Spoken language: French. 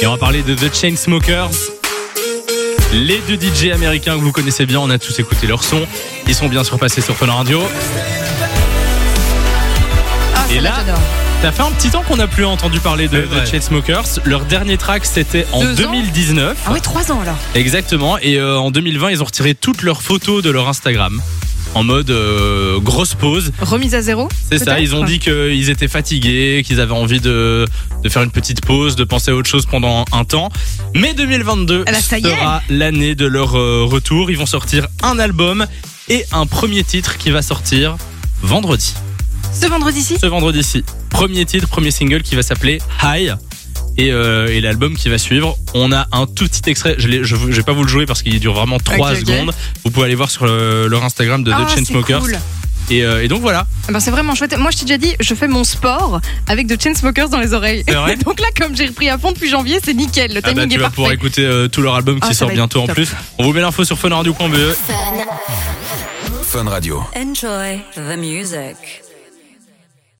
Et on va parler de The Chainsmokers. Les deux DJ américains que vous connaissez bien, on a tous écouté leur son. Ils sont bien sûr passés sur Fun Radio. Ah, Et là, j'adore. Ça fait un petit temps qu'on n'a plus entendu parler de. The Chainsmokers. Leur dernier track, c'était en Deux ans 2019. Ah oui, trois ans alors. Exactement. Et euh, en 2020, ils ont retiré toutes leurs photos de leur Instagram. En mode euh, grosse pause. Remise à zéro C'est ça, ils ont dit qu'ils étaient fatigués, qu'ils avaient envie de, de faire une petite pause, de penser à autre chose pendant un temps. Mais 2022 Ah bah, sera l'année de leur euh, retour. Ils vont sortir un album et un premier titre qui va sortir vendredi. Ce vendredi-ci? Ce vendredi-ci. Premier titre, premier single qui va s'appeler High. Et, euh, et l'album qui va suivre, on a un tout petit extrait. Je, l'ai- je, je vais pas vous le jouer parce qu'il dure vraiment 3 Ok, ok. secondes. Vous pouvez aller voir sur le- leur Instagram de Ah, The c'est Chainsmokers. cool. Et, euh, et donc voilà. Ah ben, c'est vraiment chouette. Moi, je t'ai déjà dit, je fais mon sport avec de Chainsmokers dans les oreilles. Vrai Donc là, comme j'ai repris à fond depuis janvier, c'est nickel. Le Ah bah, timing tu est vas parfait. pouvoir écouter euh, tout leur album qui Ah, sort bientôt en plus. On vous met l'info sur funradio.be. Fun Radio. Enjoy the music.